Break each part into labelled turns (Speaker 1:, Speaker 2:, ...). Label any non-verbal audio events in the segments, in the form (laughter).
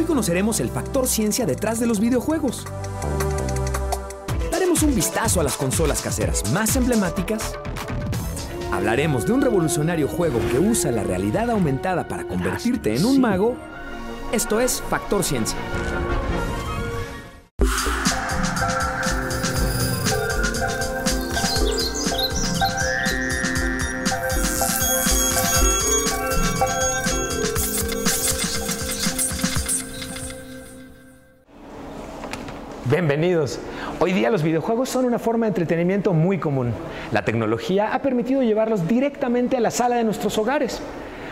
Speaker 1: Hoy conoceremos el factor ciencia detrás de los videojuegos. Daremos un vistazo a las consolas caseras más emblemáticas. Hablaremos de un revolucionario juego que usa la realidad aumentada para convertirte en un mago. Esto es Factor Ciencia. Bienvenidos. Hoy día los videojuegos son una forma de entretenimiento muy común. La tecnología ha permitido llevarlos directamente a la sala de nuestros hogares.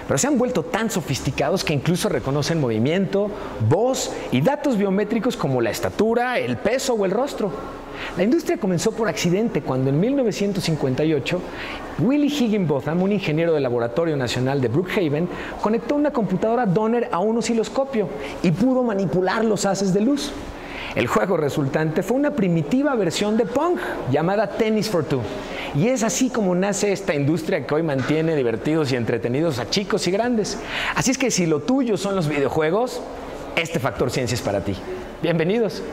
Speaker 1: Pero se han vuelto tan sofisticados que incluso reconocen movimiento, voz y datos biométricos como la estatura, el peso o el rostro. La industria comenzó por accidente cuando en 1958 Willie Higginbotham, un ingeniero del Laboratorio Nacional de Brookhaven, conectó una computadora Donner a un osciloscopio y pudo manipular los haces de luz. El juego resultante fue una primitiva versión de Pong llamada Tennis for Two. Y es así como nace esta industria que hoy mantiene divertidos y entretenidos a chicos y grandes. Así es que si lo tuyo son los videojuegos, este factor ciencia es para ti. Bienvenidos.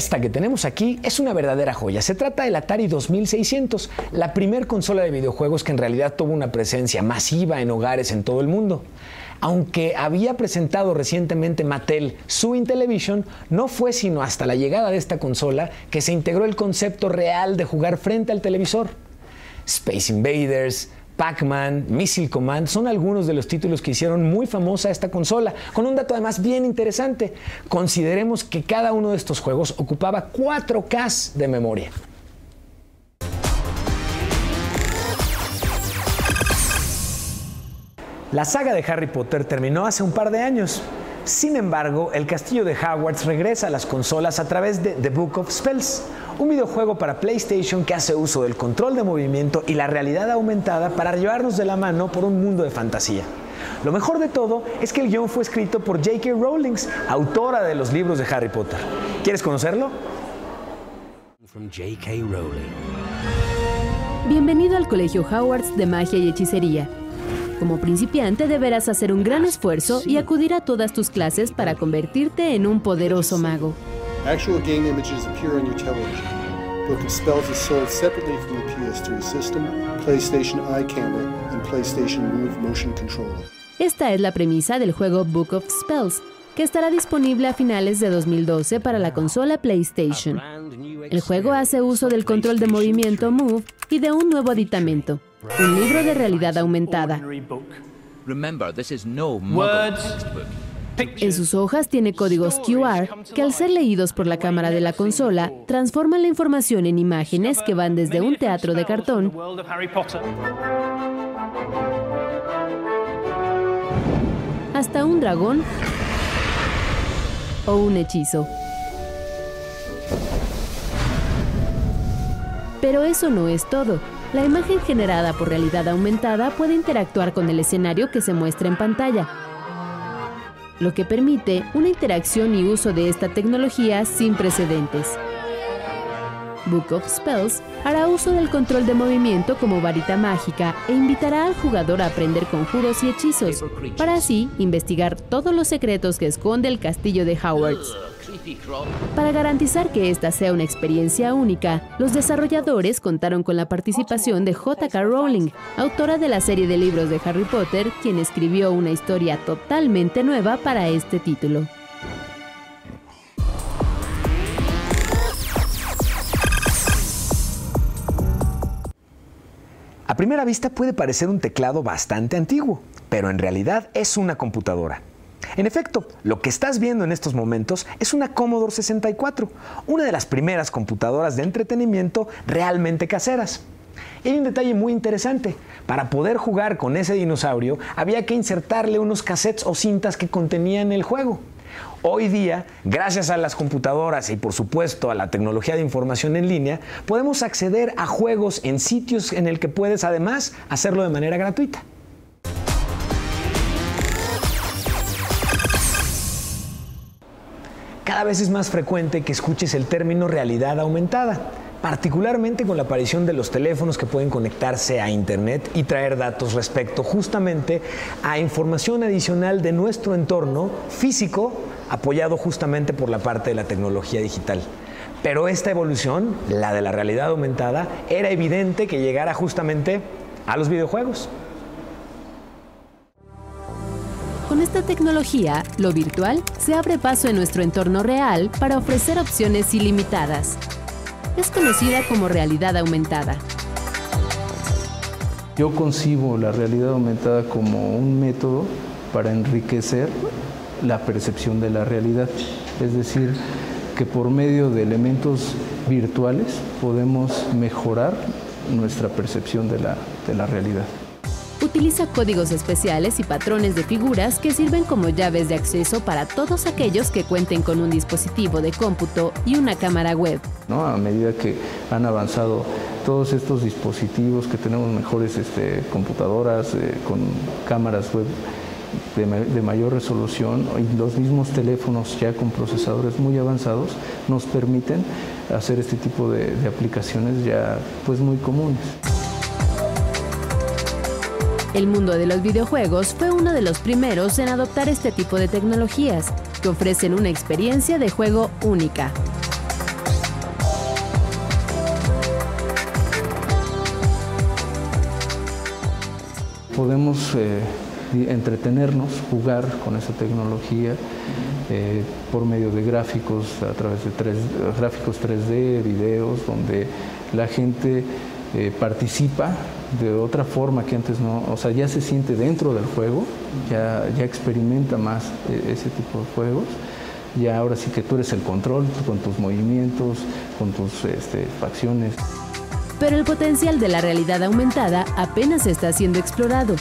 Speaker 1: Esta que tenemos aquí es una verdadera joya. Se trata del Atari 2600, la primer consola de videojuegos que en realidad tuvo una presencia masiva en hogares en todo el mundo. Aunque había presentado recientemente Mattel su Intellivision, no fue sino hasta la llegada de esta consola que se integró el concepto real de jugar frente al televisor. Space Invaders, Pac-Man, Missile Command son algunos de los títulos que hicieron muy famosa esta consola, con un dato además bien interesante. Consideremos que cada uno de estos juegos ocupaba 4K de memoria. La saga de Harry Potter terminó hace un par de años. Sin embargo, el castillo de Hogwarts regresa a las consolas a través de The Book of Spells, un videojuego para PlayStation que hace uso del control de movimiento y la realidad aumentada para llevarnos de la mano por un mundo de fantasía. Lo mejor de todo es que el guion fue escrito por J.K. Rowling, autora de los libros de Harry Potter. ¿Quieres conocerlo?
Speaker 2: Bienvenido al Colegio Hogwarts de Magia y Hechicería. Como principiante deberás hacer un gran esfuerzo y acudir a todas tus clases para convertirte en un poderoso mago. Actual game images appear on your television. Book of Spells is sold separately from the PS3 system, PlayStation Eye Camera, and PlayStation Move Motion Controller. Esta es la premisa del juego Book of Spells, que estará disponible a finales de 2012 para la consola PlayStation. El juego hace uso del control de movimiento Move y de un nuevo aditamento, un libro de realidad aumentada. Remember, this is no en sus hojas tiene códigos QR que al ser leídos por la cámara de la consola transforman la información en imágenes que van desde un teatro de cartón hasta un dragón o un hechizo. Pero eso no es todo. La imagen generada por realidad aumentada puede interactuar con el escenario que se muestra en pantalla, lo que permite una interacción y uso de esta tecnología sin precedentes. Book of Spells hará uso del control de movimiento como varita mágica e invitará al jugador a aprender conjuros y hechizos, para así investigar todos los secretos que esconde el castillo de Hogwarts. Para garantizar que esta sea una experiencia única, los desarrolladores contaron con la participación de J.K. Rowling, autora de la serie de libros de Harry Potter, quien escribió una historia totalmente nueva para este título.
Speaker 1: A primera vista puede parecer un teclado bastante antiguo, pero en realidad es una computadora. En efecto, lo que estás viendo en estos momentos es una Commodore 64, una de las primeras computadoras de entretenimiento realmente caseras. Y hay un detalle muy interesante. Para poder jugar con ese dinosaurio había que insertarle unos cassettes o cintas que contenían el juego. Hoy día, gracias a las computadoras y por supuesto a la tecnología de información en línea, podemos acceder a juegos en sitios en el que puedes además hacerlo de manera gratuita. Cada vez es más frecuente que escuches el término realidad aumentada particularmente con la aparición de los teléfonos que pueden conectarse a Internet y traer datos respecto justamente a información adicional de nuestro entorno físico apoyado justamente por la parte de la tecnología digital. Pero esta evolución, la de la realidad aumentada, era evidente que llegara justamente a los videojuegos.
Speaker 2: Esta tecnología, lo virtual se abre paso en nuestro entorno real para ofrecer opciones ilimitadas. Es conocida como realidad aumentada.
Speaker 3: Yo concibo la realidad aumentada como un método para enriquecer la percepción de la realidad. Es decir, que por medio de elementos virtuales podemos mejorar nuestra percepción de la, realidad.
Speaker 2: Utiliza códigos especiales y patrones de figuras que sirven como llaves de acceso para todos aquellos que cuenten con un dispositivo de cómputo y una cámara web.
Speaker 3: ¿No? A medida que han avanzado todos estos dispositivos, que tenemos mejores este, computadoras eh, con cámaras web, de, mayor resolución y los mismos teléfonos ya con procesadores muy avanzados nos permiten hacer este tipo de, de aplicaciones ya pues muy comunes.
Speaker 2: El mundo de los videojuegos fue uno de los primeros en adoptar este tipo de tecnologías, que ofrecen una experiencia de juego única.
Speaker 3: Podemos eh, entretenernos, jugar con esa tecnología eh, por medio de gráficos, a través de gráficos 3D, videos, donde la gente eh, participa de otra forma que antes no, o sea, ya se siente dentro del juego, ya, ya experimenta más ese tipo de juegos. Ya ahora sí que tú eres el control con tus movimientos, con tus este, facciones.
Speaker 2: Pero el potencial de la realidad aumentada apenas está siendo explorado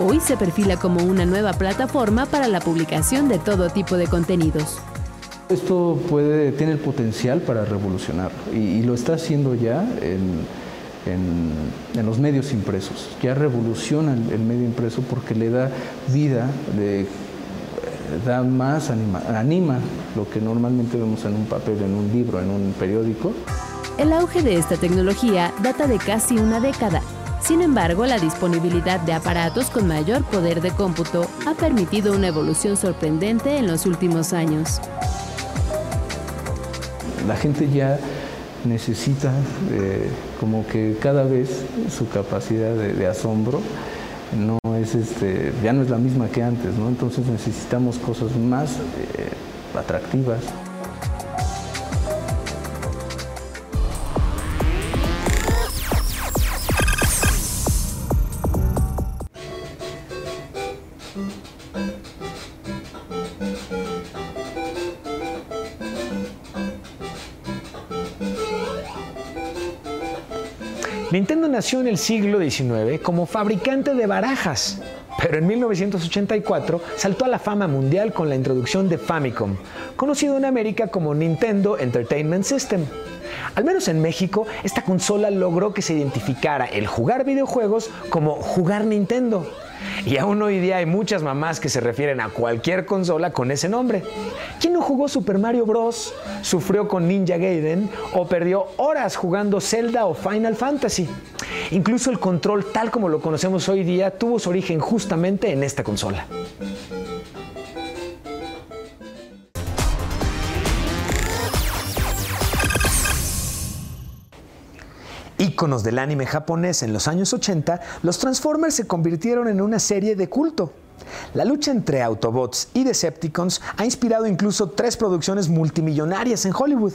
Speaker 2: hoy se perfila como una nueva plataforma para la publicación de todo tipo de contenidos.
Speaker 3: Esto puede, tiene el potencial para revolucionar y, lo está haciendo ya en, los medios impresos. Ya revoluciona el, medio impreso porque le da vida, le da más, anima, anima lo que normalmente vemos en un papel, en un libro, en un periódico.
Speaker 2: El auge de esta tecnología data de casi una década sin embargo, la disponibilidad de aparatos con mayor poder de cómputo ha permitido una evolución sorprendente en los últimos años.
Speaker 3: La gente ya necesita eh, como que cada vez su capacidad de, asombro no es este, ya no es la misma que antes, ¿no? Entonces necesitamos cosas más eh, atractivas.
Speaker 1: Nintendo nació en el siglo XIX como fabricante de barajas, pero en 1984 saltó a la fama mundial con la introducción de Famicom, conocido en América como Nintendo Entertainment System. Al menos en México, esta consola logró que se identificara el jugar videojuegos como jugar Nintendo. Y aún hoy día hay muchas mamás que se refieren a cualquier consola con ese nombre. ¿Quién no jugó Super Mario Bros? ¿Sufrió con Ninja Gaiden? ¿O perdió horas jugando Zelda o Final Fantasy? Incluso el control tal como lo conocemos hoy día tuvo su origen justamente en esta consola. Íconos del anime japonés en los años 80, los Transformers se convirtieron en una serie de culto. La lucha entre Autobots y Decepticons ha inspirado incluso tres producciones multimillonarias en Hollywood.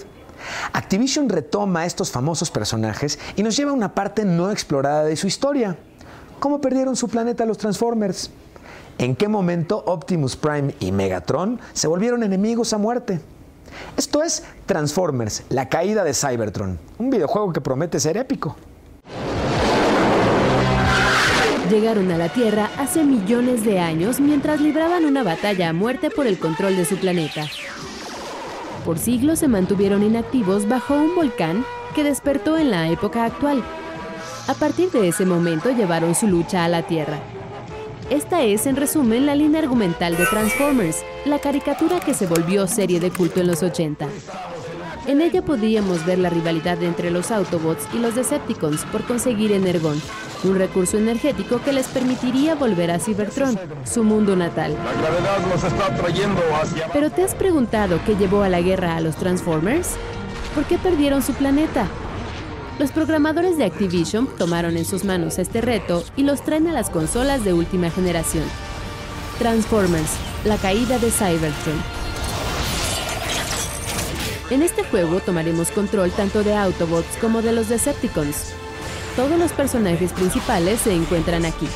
Speaker 1: Activision retoma estos famosos personajes y nos lleva a una parte no explorada de su historia. ¿Cómo perdieron su planeta los Transformers? ¿En qué momento Optimus Prime y Megatron se volvieron enemigos a muerte? Esto es Transformers, la caída de Cybertron, un videojuego que promete ser épico.
Speaker 2: llegaron a la Tierra hace millones de años mientras libraban una batalla a muerte por el control de su planeta. Por siglos se mantuvieron inactivos bajo un volcán que despertó en la época actual. A partir de ese momento llevaron su lucha a la Tierra. Esta es, en resumen, la línea argumental de Transformers, la caricatura que se volvió serie de culto en los 80. En ella podíamos ver la rivalidad entre los Autobots y los Decepticons por conseguir Energon, un recurso energético que les permitiría volver a Cybertron, su mundo natal. Pero ¿te has preguntado qué llevó a la guerra a los Transformers? ¿Por qué perdieron su planeta? Los programadores de Activision tomaron en sus manos este reto y los traen a las consolas de última generación. Transformers, la caída de Cybertron. En este juego tomaremos control tanto de Autobots como de los Decepticons. Todos los personajes principales se encuentran aquí.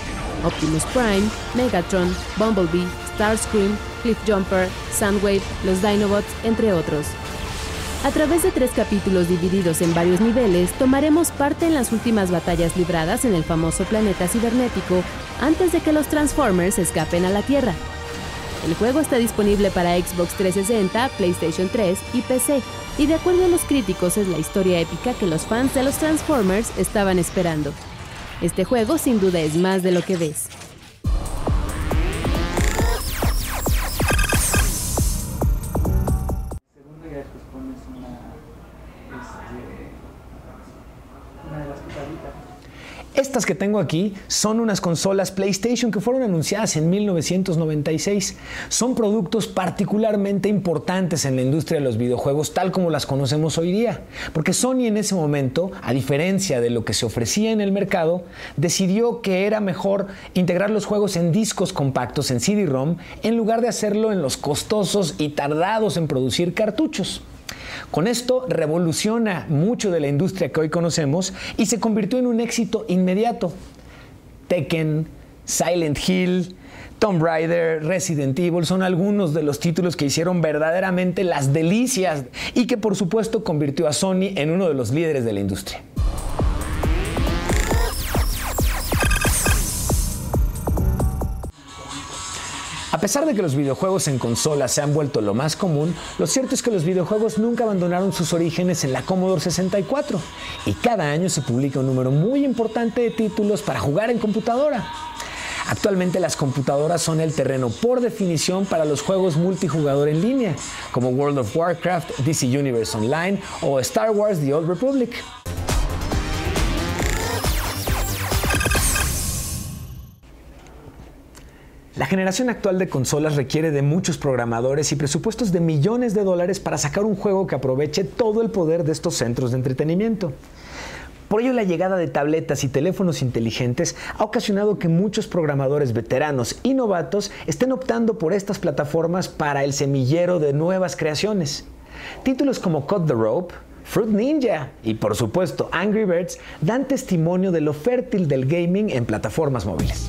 Speaker 2: Optimus Prime, Megatron, Bumblebee, Starscream, Cliffjumper, Soundwave, los Dinobots, entre otros. A través de tres capítulos divididos en varios niveles, tomaremos parte en las últimas batallas libradas en el famoso planeta cibernético antes de que los Transformers escapen a la Tierra. El juego está disponible para Xbox 360, PlayStation 3 y PC, y de acuerdo a los críticos es la historia épica que los fans de los Transformers estaban esperando. Este juego sin duda es más de lo que ves.
Speaker 1: Estas que tengo aquí son unas consolas PlayStation que fueron anunciadas en 1996. Son productos particularmente importantes en la industria de los videojuegos tal como las conocemos hoy día, porque Sony en ese momento, a diferencia de lo que se ofrecía en el mercado, decidió que era mejor integrar los juegos en discos compactos en CD-ROM en lugar de hacerlo en los costosos y tardados en producir cartuchos. Con esto revoluciona mucho de la industria que hoy conocemos y se convirtió en un éxito inmediato. Tekken, Silent Hill, Tomb Raider, Resident Evil son algunos de los títulos que hicieron verdaderamente las delicias y que por supuesto convirtió a Sony en uno de los líderes de la industria. A pesar de que los videojuegos en consolas se han vuelto lo más común, lo cierto es que los videojuegos nunca abandonaron sus orígenes en la Commodore 64 y cada año se publica un número muy importante de títulos para jugar en computadora. Actualmente las computadoras son el terreno por definición para los juegos multijugador en línea, como World of Warcraft, DC Universe Online o Star Wars The Old Republic. La generación actual de consolas requiere de muchos programadores y presupuestos de millones de dólares para sacar un juego que aproveche todo el poder de estos centros de entretenimiento. Por ello, la llegada de tabletas y teléfonos inteligentes ha ocasionado que muchos programadores veteranos y novatos estén optando por estas plataformas para el semillero de nuevas creaciones. Títulos como Cut the Rope, Fruit Ninja y por supuesto Angry Birds dan testimonio de lo fértil del gaming en plataformas móviles.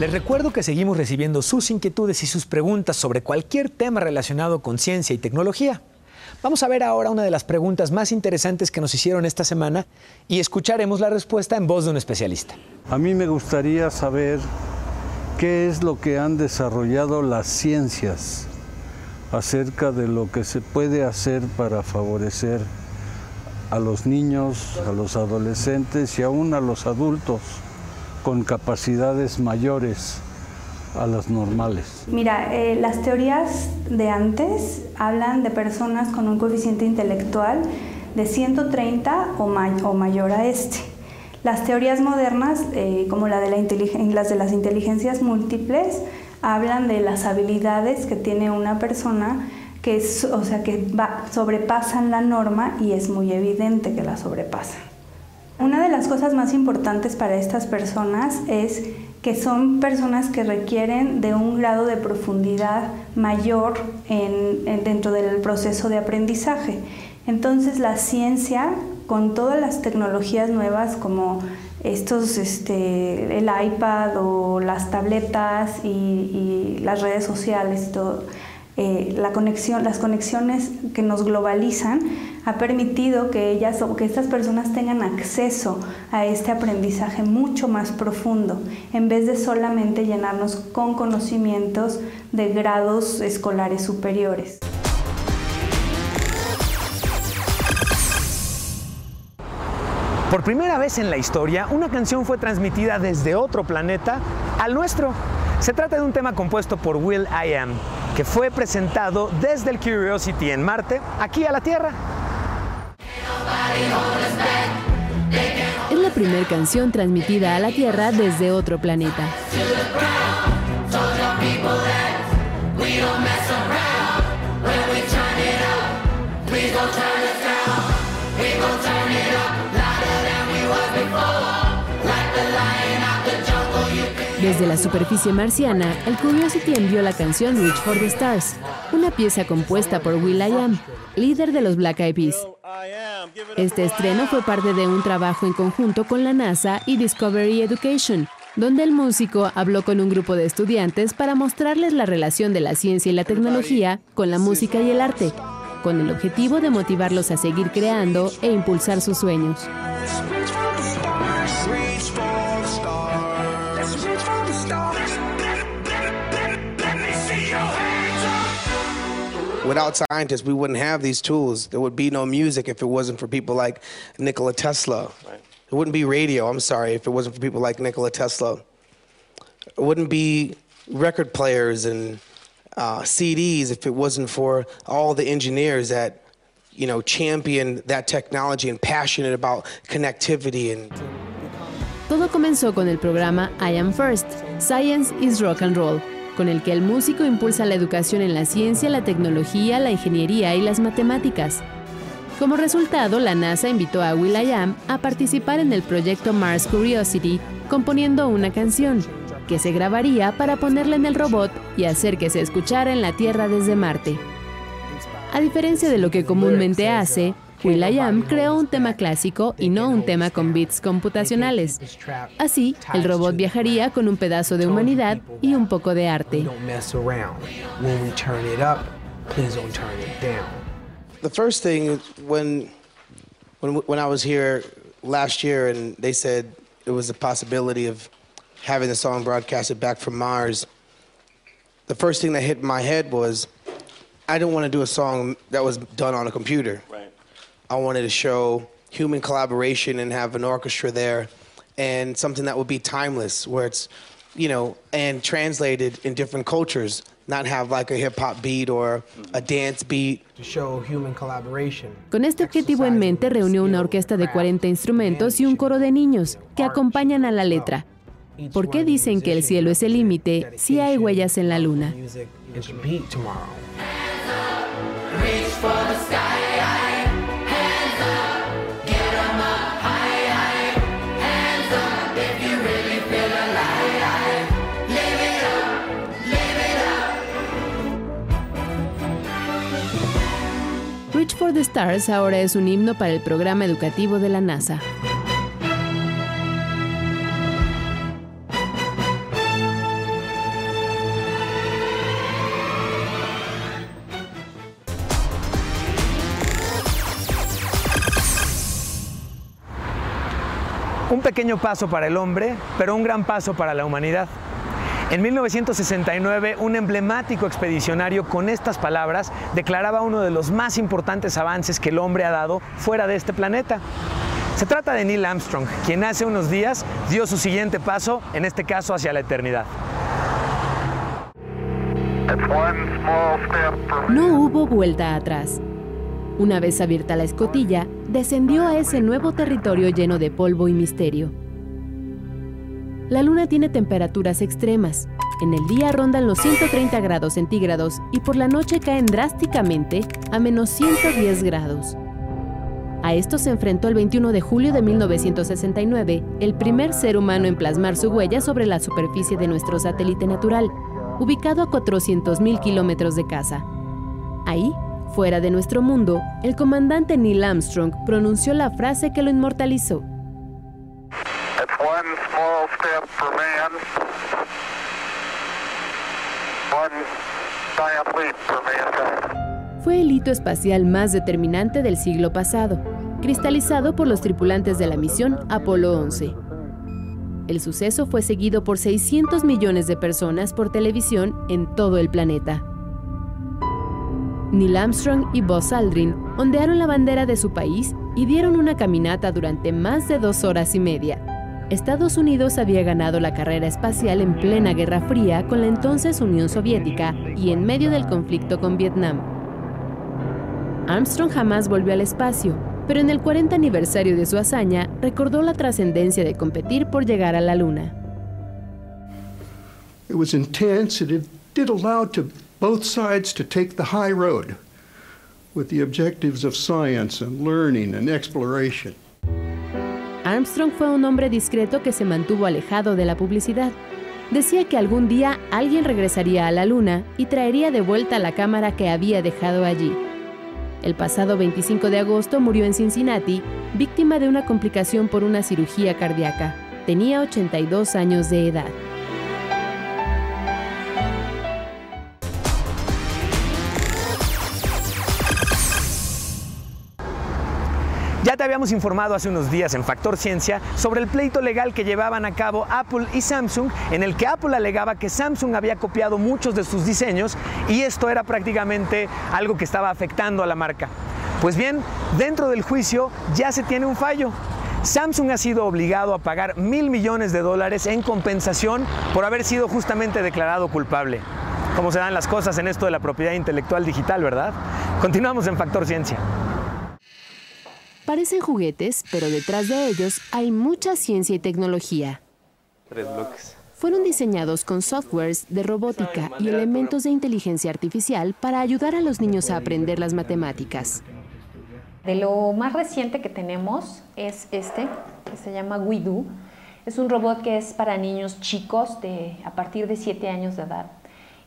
Speaker 1: Les recuerdo que seguimos recibiendo sus inquietudes y sus preguntas sobre cualquier tema relacionado con ciencia y tecnología. Vamos a ver ahora una de las preguntas más interesantes que nos hicieron esta semana y escucharemos la respuesta en voz de un especialista.
Speaker 4: A mí me gustaría saber qué es lo que han desarrollado las ciencias acerca de lo que se puede hacer para favorecer a los niños, a los adolescentes y aún a los adultos con capacidades mayores a las normales?
Speaker 5: Mira, eh, las teorías de antes hablan de personas con un coeficiente intelectual de 130 o, mayor a este. Las teorías modernas, eh, como la de la las de las inteligencias múltiples, hablan de las habilidades que tiene una persona que, o sea, que sobrepasan la norma y es muy evidente que la sobrepasan. Una de las cosas más importantes para estas personas es que son personas que requieren de un grado de profundidad mayor dentro del proceso de aprendizaje. Entonces la ciencia, con todas las tecnologías nuevas como estos, este, el iPad o las tabletas y, las redes sociales y todo, eh, la conexión, las conexiones que nos globalizan, ha permitido que ellas o que estas personas tengan acceso a este aprendizaje mucho más profundo, en vez de solamente llenarnos con conocimientos de grados escolares superiores.
Speaker 1: Por primera vez en la historia, una canción fue transmitida desde otro planeta al nuestro. Se trata de un tema compuesto por Will I Am, que fue presentado desde el Curiosity en Marte aquí a la Tierra.
Speaker 2: Es la primera canción transmitida a la Tierra desde otro planeta. Desde la superficie marciana, el Curiosity envió la canción Reach for the Stars, una pieza compuesta por Will.i.am, líder de los Black Eyed Peas. Este estreno fue parte de un trabajo en conjunto con la NASA y Discovery Education, donde el músico habló con un grupo de estudiantes para mostrarles la relación de la ciencia y la tecnología con la música y el arte, con el objetivo de motivarlos a seguir creando e impulsar sus sueños.
Speaker 6: Without scientists, we wouldn't have these tools. There would be no music if it wasn't for people like Nikola Tesla. Right. There wouldn't be radio, I'm sorry, if it wasn't for people like Nikola Tesla. It wouldn't be record players and uh, CDs if it wasn't for all the engineers that, you know, champion that technology and passionate about connectivity and.
Speaker 2: Todo comenzó con el programa I Am First, Science is Rock and Roll, con el que el músico impulsa la educación en la ciencia, la tecnología, la ingeniería y las matemáticas. Como resultado, la NASA invitó a Will.i.am a participar en el proyecto Mars Curiosity, componiendo una canción, que se grabaría para ponerla en el robot y hacer que se escuchara en la Tierra desde Marte. A diferencia de lo que comúnmente hace, Will.i.am creó un tema clásico y no un tema con bits computacionales. Así, el robot viajaría con un pedazo de humanidad y un poco de arte.
Speaker 6: The first thing when when when I was here last year and they said it was a possibility of having the song broadcasted back from Mars, the first thing that hit my head was I didn't want to do a song that was done on a computer. Right. I wanted to show human collaboration and have an orchestra there and something that would be timeless where it's you know and translated in different cultures not have like a hip hop beat or a dance beat to show human collaboration.
Speaker 2: Con este objetivo en mente reunió una orquesta de 40 instrumentos y un coro de niños que acompañan a la letra. ¿Por qué dicen que el cielo es el límite si hay huellas en la luna? For the Stars ahora es un himno para el programa educativo de la NASA.
Speaker 1: Un pequeño paso para el hombre, pero un gran paso para la humanidad. En 1969, un emblemático expedicionario con estas palabras declaraba uno de los más importantes avances que el hombre ha dado fuera de este planeta. Se trata de Neil Armstrong, quien hace unos días dio su siguiente paso, en este caso hacia la eternidad.
Speaker 2: No hubo vuelta atrás. Una vez abierta la escotilla, descendió a ese nuevo territorio lleno de polvo y misterio. La luna tiene temperaturas extremas. En el día rondan los 130 grados centígrados y por la noche caen drásticamente a menos 110 grados. A esto se enfrentó el 21 de julio de 1969 el primer ser humano en plasmar su huella sobre la superficie de nuestro satélite natural, ubicado a 400.000 kilómetros de casa. Ahí, fuera de nuestro mundo, el comandante Neil Armstrong pronunció la frase que lo inmortalizó. Fue el hito espacial más determinante del siglo pasado, cristalizado por los tripulantes de la misión Apolo 11. El suceso fue seguido por 600 millones de personas por televisión en todo el planeta. Neil Armstrong y Buzz Aldrin ondearon la bandera de su país y dieron una caminata durante más de dos horas y media. Estados Unidos había ganado la carrera espacial en plena Guerra Fría con la entonces Unión Soviética y en medio del conflicto con Vietnam. Armstrong jamás volvió al espacio, pero en el 40 aniversario de su hazaña recordó la trascendencia de competir por llegar a la Luna.
Speaker 7: It was intense and it did allow to both sides to take the high road with the objectives of science and learning and exploration.
Speaker 2: Armstrong fue un hombre discreto que se mantuvo alejado de la publicidad. Decía que algún día alguien regresaría a la Luna y traería de vuelta la cámara que había dejado allí. El pasado 25 de agosto murió en Cincinnati, víctima de una complicación por una cirugía cardíaca. Tenía 82 años de edad.
Speaker 1: Habíamos informado hace unos días en Factor Ciencia sobre el pleito legal que llevaban a cabo Apple y Samsung, en el que Apple alegaba que Samsung había copiado muchos de sus diseños y esto era prácticamente algo que estaba afectando a la marca. Pues bien, dentro del juicio ya se tiene un fallo. Samsung ha sido obligado a pagar mil millones de dólares en compensación por haber sido justamente declarado culpable. Cómo se dan las cosas en esto de la propiedad intelectual digital, ¿verdad? Continuamos en Factor Ciencia.
Speaker 2: Parecen juguetes, pero detrás de ellos hay mucha ciencia y tecnología.
Speaker 8: Tres bloques.
Speaker 2: Fueron diseñados con softwares de robótica y elementos de inteligencia artificial para ayudar a los niños a aprender las matemáticas.
Speaker 9: De lo más reciente que tenemos es este, que se llama WeDo. Es un robot que es para niños chicos de, a partir de 7 años de edad.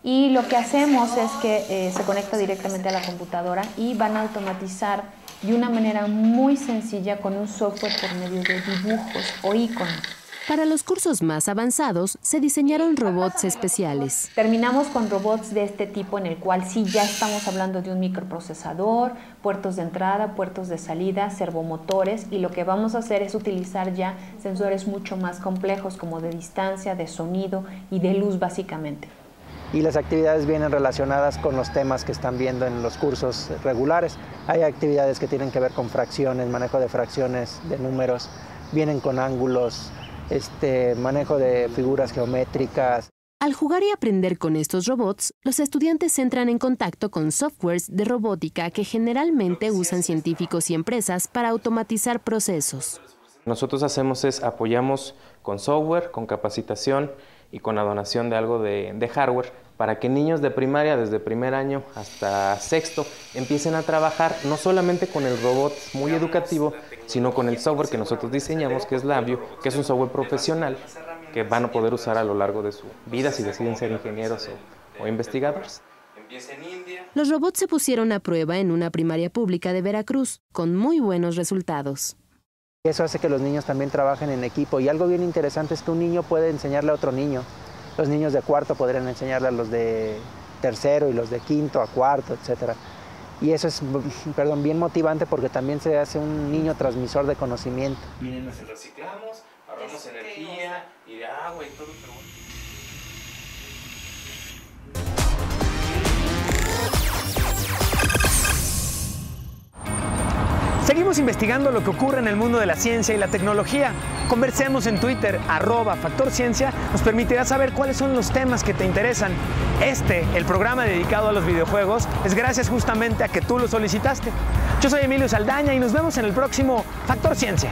Speaker 9: Y lo que hacemos es que eh, se conecta directamente a la computadora y van a automatizar de una manera muy sencilla con un software por medio de dibujos o iconos.
Speaker 2: Para los cursos más avanzados se diseñaron robots especiales.
Speaker 9: Terminamos con robots de este tipo en el cual sí ya estamos hablando de un microprocesador, puertos de entrada, puertos de salida, servomotores y lo que vamos a hacer es utilizar ya sensores mucho más complejos como de distancia, de sonido y de luz básicamente
Speaker 10: y las actividades vienen relacionadas con los temas que están viendo en los cursos regulares. Hay actividades que tienen que ver con fracciones, manejo de fracciones, de números, vienen con ángulos, este, manejo de figuras geométricas.
Speaker 2: Al jugar y aprender con estos robots, los estudiantes entran en contacto con softwares de robótica que generalmente usan científicos y empresas para automatizar procesos.
Speaker 8: Nosotros hacemos es apoyamos con software, con capacitación y con la donación de algo de, de hardware para que niños de primaria, desde primer año hasta sexto, empiecen a trabajar no solamente con el robot muy educativo, sino con el software que nosotros diseñamos, que es Labio, que es un software profesional que van a poder usar a lo largo de su vida si deciden ser ingenieros o, o investigadores.
Speaker 2: Los robots se pusieron a prueba en una primaria pública de Veracruz, con muy buenos resultados.
Speaker 10: Eso hace que los niños también trabajen en equipo y algo bien interesante es que un niño puede enseñarle a otro niño los niños de cuarto podrían enseñarle a los de tercero y los de quinto a cuarto, etc. Y eso es, (laughs) perdón, bien motivante porque también se hace un niño transmisor de conocimiento.
Speaker 8: Miren, nos reciclamos, ahorramos energía y de agua y todo, pero
Speaker 1: Seguimos investigando lo que ocurre en el mundo de la ciencia y la tecnología. Conversemos en Twitter, arroba Factor Ciencia, nos permitirá saber cuáles son los temas que te interesan. Este, el programa dedicado a los videojuegos, es gracias justamente a que tú lo solicitaste. Yo soy Emilio Saldaña y nos vemos en el próximo Factor Ciencia.